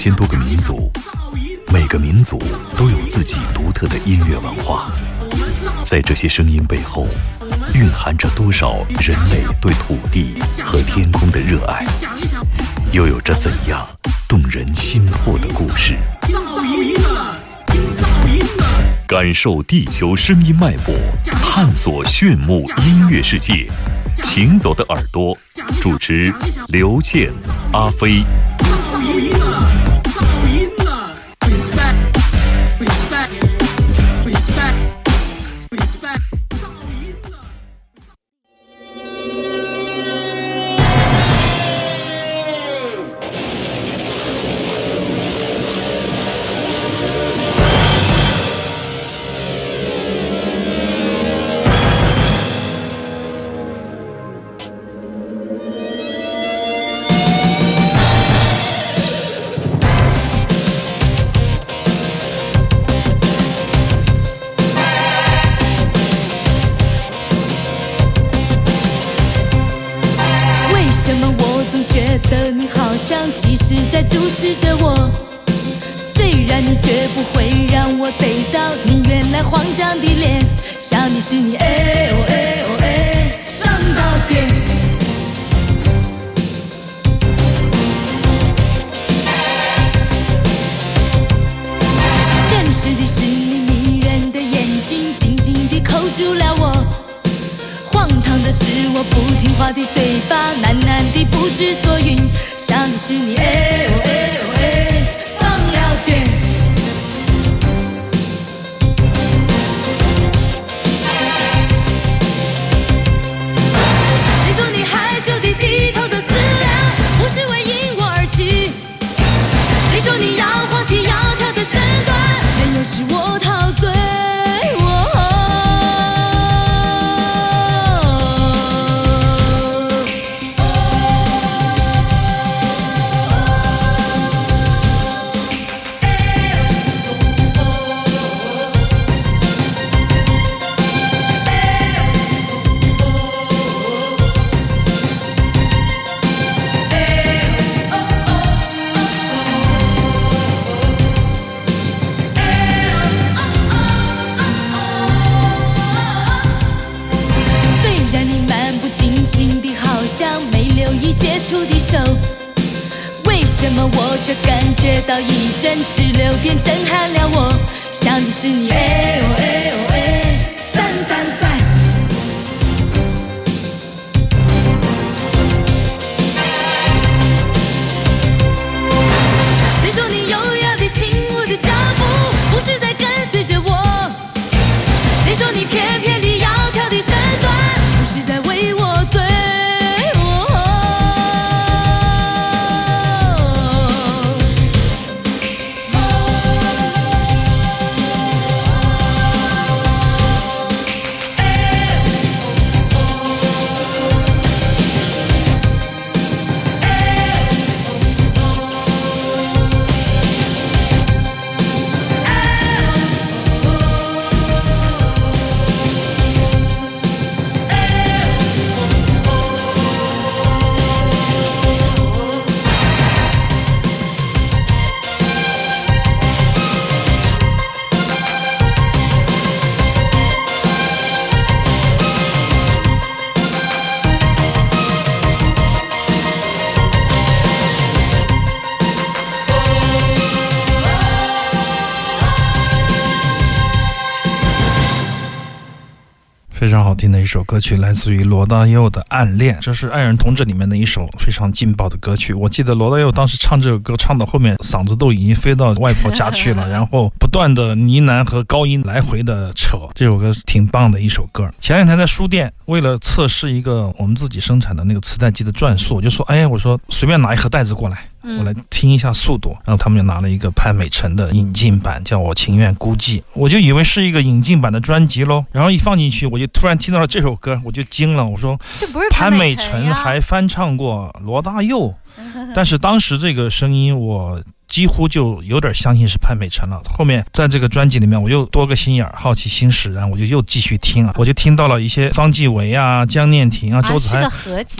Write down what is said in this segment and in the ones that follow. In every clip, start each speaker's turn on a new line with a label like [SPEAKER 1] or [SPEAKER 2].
[SPEAKER 1] 千多个民族，每个民族都有自己独特的音乐文化。在这些声音背后，蕴含着多少人类对土地和天空的热爱，又有着怎样动人心魄的故事？感受地球声音脉搏，探索炫目音乐世界。行走的耳朵，主持刘健、阿飞。
[SPEAKER 2] 慌张的脸，想你是你哎哦哎哦哎上到点。现实的是你迷人的眼睛紧紧地扣住了我。荒唐的是我不听话的嘴巴，喃喃地不知所云，想的是你哎哦哎哦怎么我却感觉到一阵直流电震撼了我？想的是你哎哦哎哦哎，
[SPEAKER 3] 非常好听的一首歌曲，来自于罗大佑的《暗恋》，这是《爱人同志》里面的一首非常劲爆的歌曲。我记得罗大佑当时唱这首歌，唱到后面嗓子都已经飞到外婆家去了，然后不断的呢喃和高音来回的扯。这首歌挺棒的一首歌。前两天在书店，为了测试一个我们自己生产的那个磁带机的转速，我就说，哎，我说随便拿一盒袋子过来。我来听一下速度，然后他们就拿了一个潘美辰的引进版，叫我情愿孤寂，我就以为是一个引进版的专辑喽，然后一放进去，我就突然听到了这首歌，我就惊了，我说
[SPEAKER 4] 这不是
[SPEAKER 3] 潘美辰还翻唱过罗大佑，但是当时这个声音我几乎就有点相信是潘美辰了。后面在这个专辑里面，我又多个心眼儿，好奇心使然，我就又继续听了，我就听到了一些方季韦啊、江念婷啊、周子涵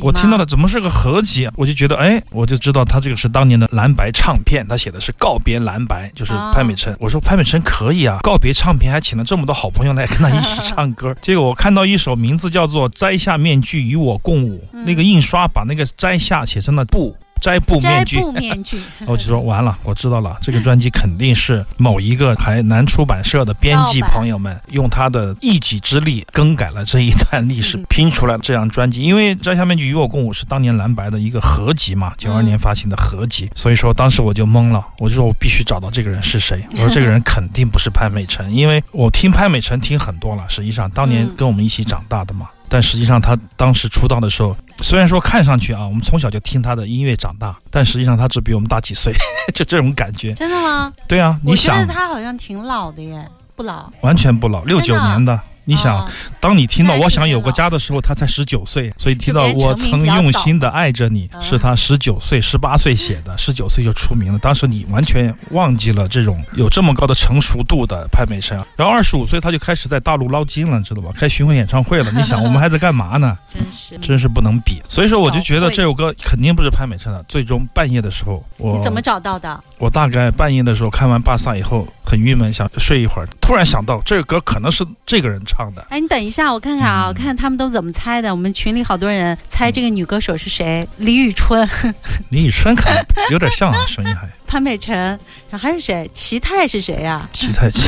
[SPEAKER 3] 我听到了，怎么是个合集啊？我就觉得，哎，我就知道他这个是当年的蓝白唱片，他写的是告别蓝白，就是
[SPEAKER 4] 哦
[SPEAKER 3] 潘美辰。我说潘美辰可以啊，告别唱片还请了这么多好朋友来跟他一起唱歌。结果我看到一首名字叫做《摘下面具与我共舞》，
[SPEAKER 4] 嗯
[SPEAKER 3] 那个印刷把那个摘下写成了布。摘布面具，
[SPEAKER 4] 布面具，
[SPEAKER 3] 我就说完了，我知道了，这个专辑肯定是某一个台南出版社的编辑朋友们用他的一己之力更改了这一段历史
[SPEAKER 4] 嗯，
[SPEAKER 3] 拼出来这张专辑。因为《摘下面具与我共舞》是当年蓝白的一个合集嘛，九二年发行的合集，所以说当时我就懵了，我就说我必须找到这个人是谁。我说这个人肯定不是潘美辰，因为我听潘美辰听很多了，实际上当年
[SPEAKER 4] 嗯
[SPEAKER 3] 跟我们一起长大的嘛。但实际上，他当时出道的时候，虽然说看上去啊，我们从小就听他的音乐长大，但实际上他只比我们大几岁，就这种感觉。
[SPEAKER 4] 真的吗？
[SPEAKER 3] 对啊，你
[SPEAKER 4] 我觉得
[SPEAKER 3] 想，
[SPEAKER 4] 他好像挺老的耶，不老。
[SPEAKER 3] 完全不老，六九年的。你想，
[SPEAKER 4] 哦
[SPEAKER 3] 当你听到我想有个家的时候，他才十九岁，所以听到我曾用心的爱着你，
[SPEAKER 4] 嗯
[SPEAKER 3] 是他十九岁、十八岁 写的，十九岁就出名了。当时你完全忘记了这种有这么高的成熟度的潘美辰，然后二十五岁他就开始在大陆捞金了，知道吧？开巡回演唱会了。你想，我们还在干嘛呢？
[SPEAKER 4] 真是。
[SPEAKER 3] 真是不能比。所以说，我就觉得这首歌肯定不是潘美辰的。最终半夜的时候，我
[SPEAKER 4] 你怎么找到的？
[SPEAKER 3] 我大概半夜的时候看完巴萨以后很郁闷，想睡一会儿，突然想到这个歌可能是这个人唱的。
[SPEAKER 4] 哎，你等一下，我看看啊，
[SPEAKER 3] 嗯
[SPEAKER 4] 我看他们都怎么猜的。我们群里好多人猜这个女歌手是谁，李宇春、
[SPEAKER 3] 李宇春可能有点像啊，声音还
[SPEAKER 4] 潘美辰，然后还有谁？齐泰是谁呀、
[SPEAKER 3] 其他其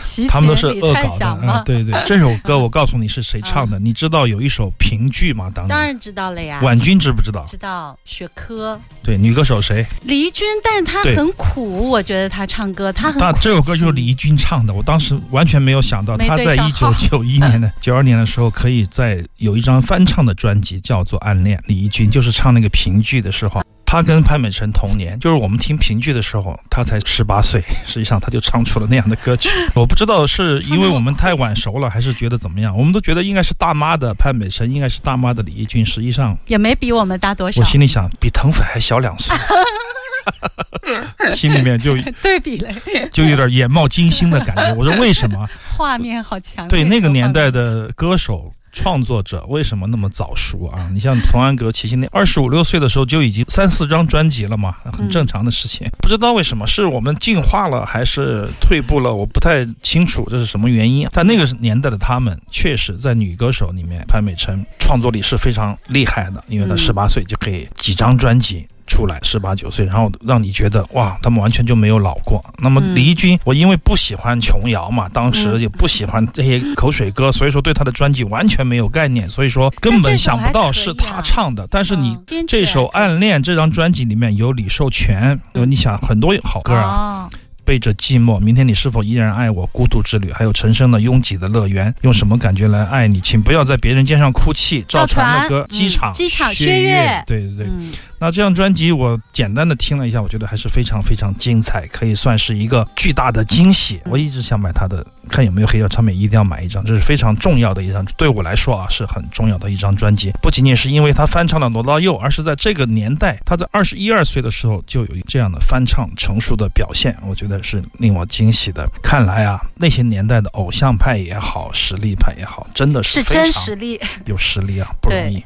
[SPEAKER 3] 其，
[SPEAKER 4] 齐
[SPEAKER 3] 他们都是恶搞的？对对，这首歌我告诉你是谁唱的，你知道有一首评剧吗？当
[SPEAKER 4] 当然知道了呀，
[SPEAKER 3] 婉君知不知道？
[SPEAKER 4] 知道雪珂、
[SPEAKER 3] 对，女歌手谁？
[SPEAKER 4] 李翊君，但是她很苦，我觉得她唱歌，她很苦
[SPEAKER 3] 但这首歌就是
[SPEAKER 4] 情
[SPEAKER 3] 李翊君唱的，我当时完全没有想到，
[SPEAKER 4] 没
[SPEAKER 3] 他在一九九一年的九二年的时候，可以在有一张翻唱的专辑叫做《暗恋》，李翊君就是唱那个评剧的时候。他跟潘美辰同年，就是我们听评剧的时候，他才十八岁，实际上他就唱出了那样的歌曲。我不知道是因为我们太晚熟了，还是觉得怎么样？我们都觉得应该是大妈的潘美辰，应该是大妈的李翊君。实际上，
[SPEAKER 4] 也没比我们大多少
[SPEAKER 3] 我，心里想，比腾飞还小两岁，心里面就
[SPEAKER 4] 对比了，
[SPEAKER 3] 就有点眼冒金星的感觉。我说为什么？
[SPEAKER 4] 画面好强。
[SPEAKER 3] 对那个年代的歌手。创作者为什么那么早熟啊？你像童安格、齐秦，那二十五六岁的时候就已经三四张专辑了嘛，很正常的事情。不知道为什么是我们进化了还是退步了，我不太清楚这是什么原因。但那个年代的他们，确实在女歌手里面，潘美辰创作力是非常厉害的，因为她
[SPEAKER 4] 嗯
[SPEAKER 3] 十八岁就可以几张专辑。出来十八九岁，然后让你觉得哇，他们完全就没有老过。那么
[SPEAKER 4] 嗯。
[SPEAKER 3] 李翊君，我因为不喜欢琼瑶嘛，当时
[SPEAKER 4] 嗯。
[SPEAKER 3] 也不喜欢这些口水歌，所以说对他的专辑完全没有概念，所以说根本想不到是他唱的。但是你这首《暗恋》这张专辑里面有李寿全，有你想很多好歌啊，
[SPEAKER 4] 哦，
[SPEAKER 3] 背着寂寞，明天你是否依然爱我？孤独之旅，还有陈升的拥挤的乐园，用什么感觉来爱你？请不要在别人肩上哭泣。赵传的歌，
[SPEAKER 4] 嗯
[SPEAKER 3] 机场，
[SPEAKER 4] 机场
[SPEAKER 3] 薛
[SPEAKER 4] 薛岳
[SPEAKER 3] 对对对。
[SPEAKER 4] 嗯，
[SPEAKER 3] 那这张专辑我简单的听了一下，我觉得还是非常非常精彩，可以算是一个巨大的惊喜。我一直想买他的，看有没有黑胶唱片，一定要买一张，这是非常重要的一张，对我来说啊是很重要的一张专辑。不仅仅是因为他翻唱了罗大佑，而是在这个年代，他在二十一二岁的时候就有这样的翻唱成熟的表现，我觉得是令我惊喜的。看来啊，那些年代的偶像派也好，实力派也好，真的
[SPEAKER 4] 是真
[SPEAKER 3] 非常
[SPEAKER 4] 实力。
[SPEAKER 3] 有实力啊，不容易。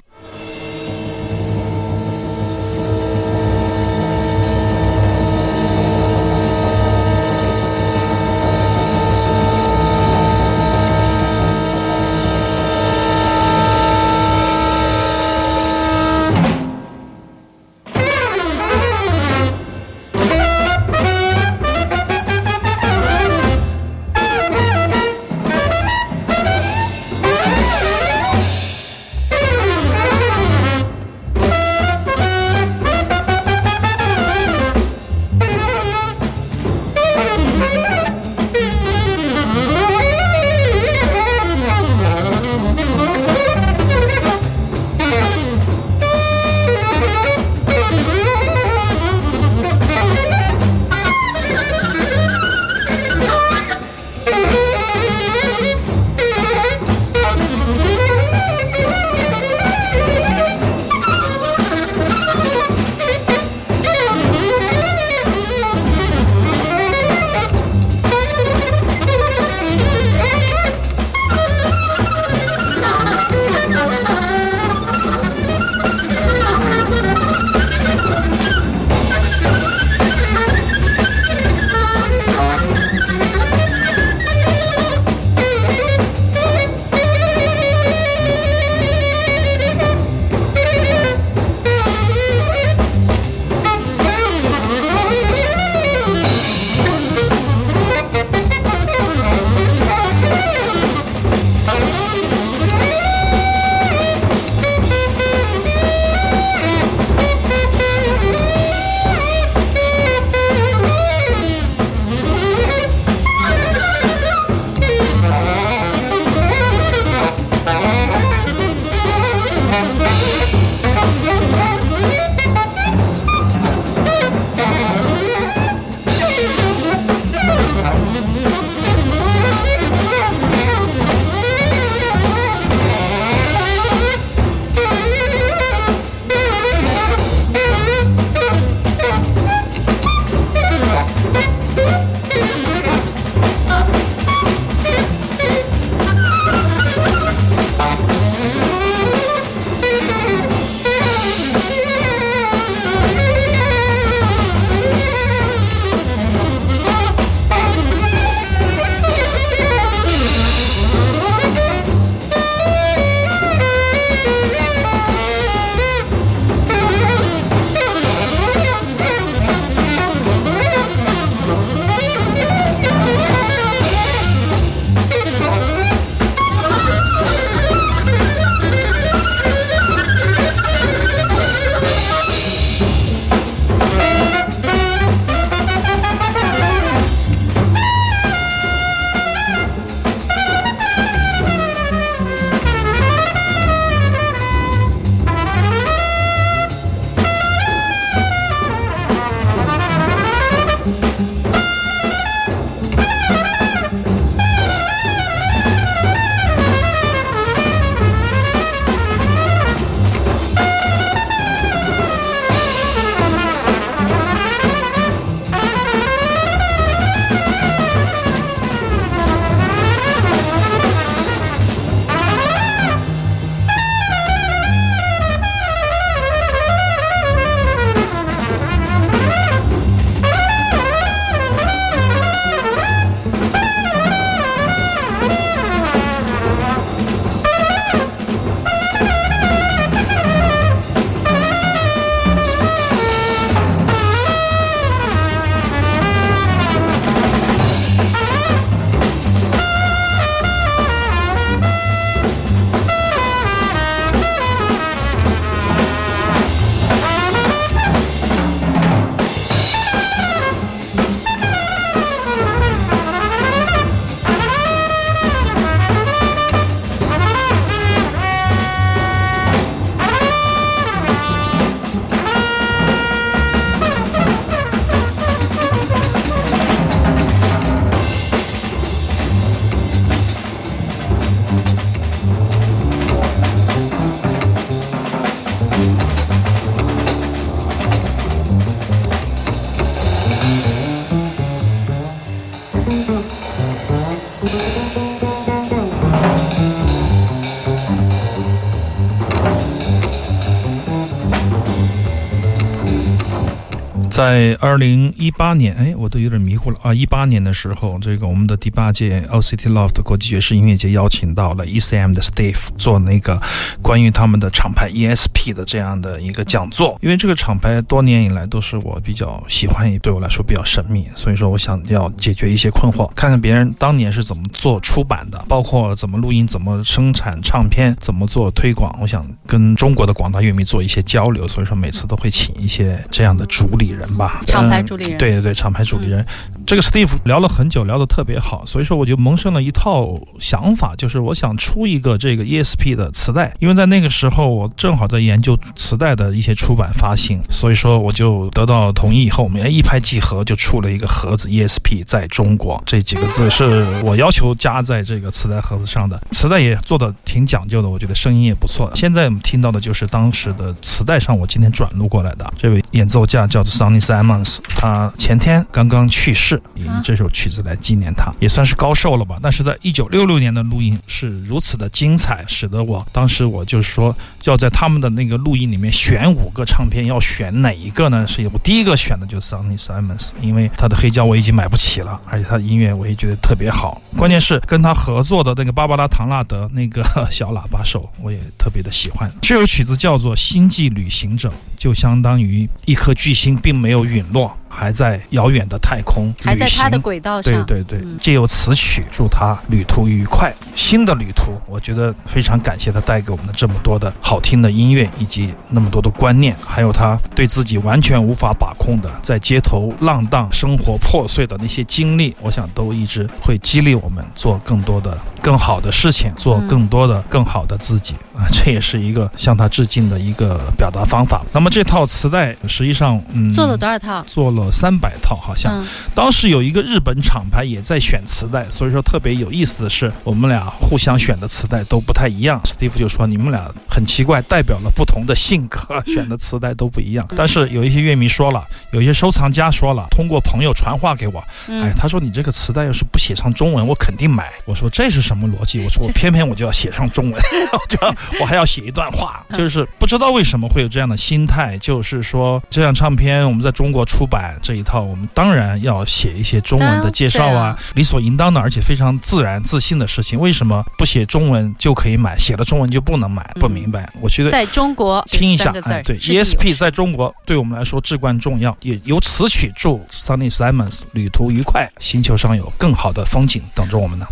[SPEAKER 3] 在二零一八年，哎，我都有点迷糊了啊！一八年的时候，这个我们的第八届 OCT Loft 国际爵士音乐节邀请到了 ECM 的 Steve 做那个关于他们的厂牌 ESP 的这样的一个讲座。因为这个厂牌多年以来都是我比较喜欢，也对我来说比较神秘，所以说我想要解决一些困惑，看看别人当年是怎么做出版的，包括怎么录音、怎么生产唱片、怎么做推广。我想跟中国的广大乐迷做一些交流，所以说每次都会请一些这样的主理人吧，
[SPEAKER 4] 厂牌主理人。
[SPEAKER 3] 对对对，厂牌主理人。这个 Steve 聊了很久，聊得特别好，所以说我就萌生了一套想法，就是我想出一个这个 ESP 的磁带，因为在那个时候我正好在研究磁带的一些出版发行，所以说我就得到同意以后，我们一拍即合，就出了一个盒子 ESP 在中国这几个字是我要求加在这个磁带盒子上的。磁带也做的挺讲究的，我觉得声音也不错。现在我们听到的就是当时的磁带上我今天转录过来的这位演奏家叫做 Sonny Simons，他前天刚刚去世。以这首曲子来纪念他，也算是高寿了吧。但是在一九六六年的录音是如此的精彩，使得我当时我就是说，要在他们的那个录音里面选五个唱片，要选哪一个呢？是我第一个选的就是 Sonny Simons，因为他的黑胶我已经买不起了，而且他的音乐我也觉得特别好。关键是跟他合作的那个芭芭拉·唐纳德那个 小喇叭手，我也特别的喜欢。这首曲子叫做《星际旅行者》，就相当于一颗巨星并没有陨落。还在遥远的太空，
[SPEAKER 4] 还在他的轨道
[SPEAKER 3] 上。对对对，借由此曲祝他旅途愉快。新的旅途，我觉得非常感谢他带给我们的这么多的好听的音乐，以及那么多的观念，还有他对自己完全无法把控的在街头浪荡、生活破碎的那些经历，我想都一直会激励我们做更多的、更好的事情，做更多的、更好的自己啊！这也是一个向他致敬的一个表达方法。那么这套磁带实际上，嗯，
[SPEAKER 4] 做了多少套？
[SPEAKER 3] 做了。三百套好像，当时有一个日本厂牌也在选磁带，所以说特别有意思的是，我们俩互相选的磁带都不太一样。史蒂夫就说你们俩很奇怪，代表了不同的性格，选的磁带都不一样。但是有一些乐迷说了，有一些收藏家说了，通过朋友传话给我，哎，他说你这个磁带要是不写上中文，我肯定买。我说这是什么逻辑？我说我 偏偏我就要写上中文，就我还要写一段话，就是不知道为什么会有这样的心态，就是说这张唱片我们在中国出版。这一套我们当然要写一些中文的介绍啊，理所应当的，而且非常自然自信的事情。为什么不写中文就可以买，写了中文就不能买？不明白。我觉得
[SPEAKER 4] 在中国
[SPEAKER 3] 听一下，哎，对，ESP 在中国对我们来说至关重要。也由此曲祝 Sunny Simons 旅途愉快，星球上有更好的风景等着我们呢。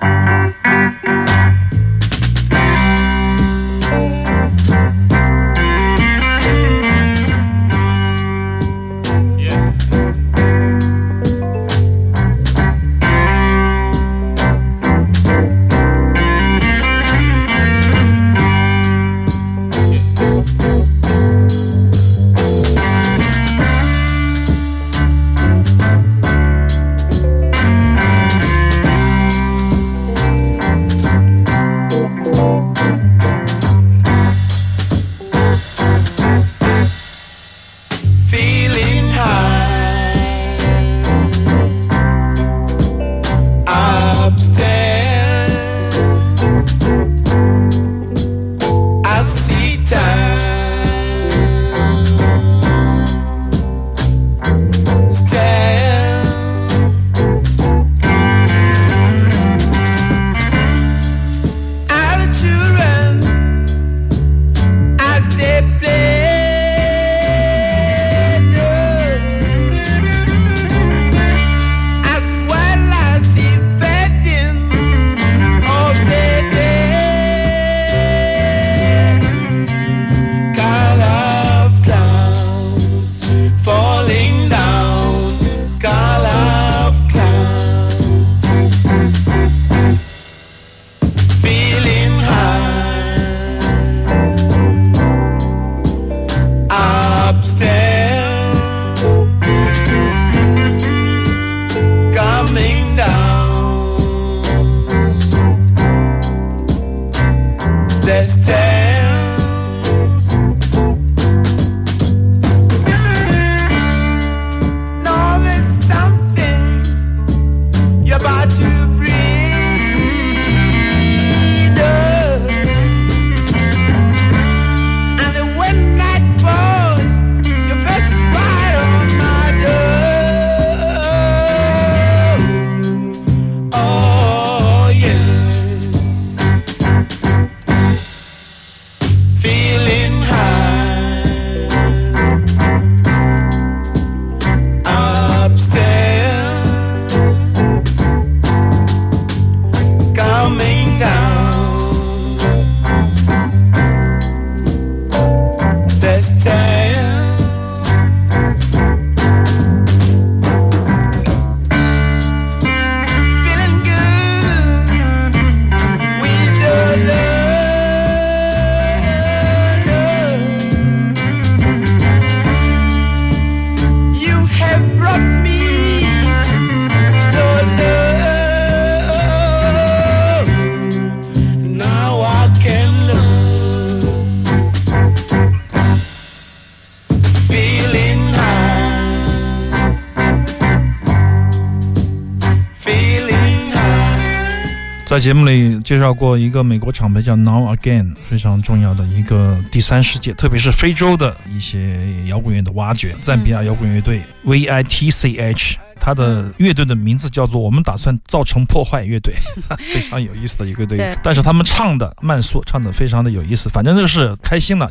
[SPEAKER 3] 在 feeling 节目里介绍过一个美国厂牌叫 Now Again，非常重要的一个第三世界，特别是非洲的一些摇滚乐的挖掘。赞比亚摇滚乐队 VITCH。它的乐队的名字叫做“我们打算造成破坏乐队”，非常有意思的一个队。但是他们唱的慢速，唱的非常的有意思。反正就是开心了。